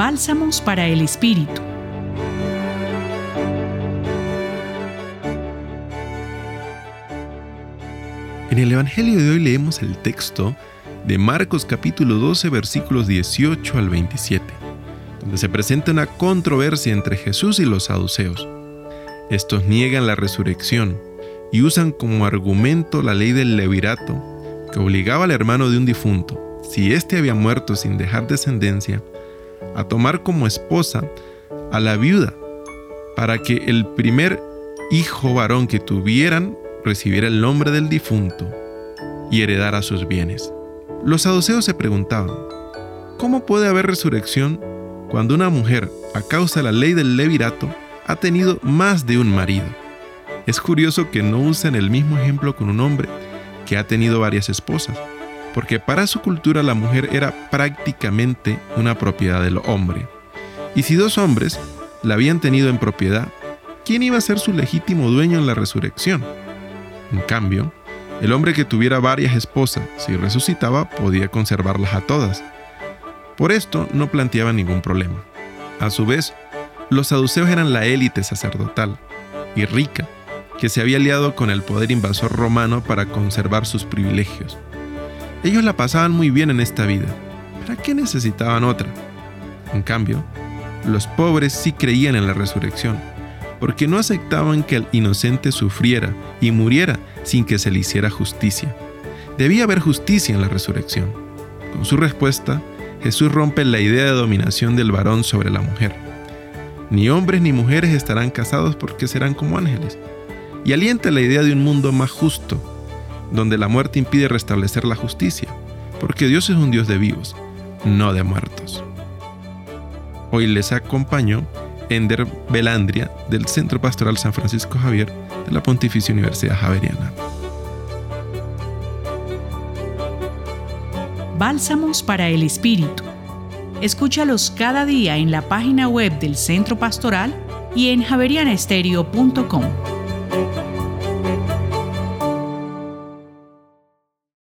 Bálsamos para el Espíritu. En el Evangelio de hoy leemos el texto de Marcos capítulo 12 versículos 18 al 27, donde se presenta una controversia entre Jesús y los saduceos. Estos niegan la resurrección y usan como argumento la ley del levirato que obligaba al hermano de un difunto, si éste había muerto sin dejar descendencia, a tomar como esposa a la viuda para que el primer hijo varón que tuvieran recibiera el nombre del difunto y heredara sus bienes. Los saduceos se preguntaban, ¿cómo puede haber resurrección cuando una mujer, a causa de la ley del levirato, ha tenido más de un marido? Es curioso que no usen el mismo ejemplo con un hombre que ha tenido varias esposas, porque para su cultura la mujer era prácticamente una propiedad del hombre. Y si dos hombres la habían tenido en propiedad, ¿quién iba a ser su legítimo dueño en la resurrección? En cambio, el hombre que tuviera varias esposas, si resucitaba, podía conservarlas a todas. Por esto no planteaba ningún problema. A su vez, los saduceos eran la élite sacerdotal y rica, que se había aliado con el poder invasor romano para conservar sus privilegios. Ellos la pasaban muy bien en esta vida. ¿Para qué necesitaban otra? En cambio, los pobres sí creían en la resurrección porque no aceptaban que el inocente sufriera y muriera sin que se le hiciera justicia. Debía haber justicia en la resurrección. Con su respuesta, Jesús rompe la idea de dominación del varón sobre la mujer. Ni hombres ni mujeres estarán casados porque serán como ángeles. Y alienta la idea de un mundo más justo, donde la muerte impide restablecer la justicia, porque Dios es un Dios de vivos, no de muertos. Hoy les acompaño Ender Belandria del Centro Pastoral San Francisco Javier de la Pontificia Universidad Javeriana. Bálsamos para el Espíritu. Escúchalos cada día en la página web del Centro Pastoral y en javerianestereo.com.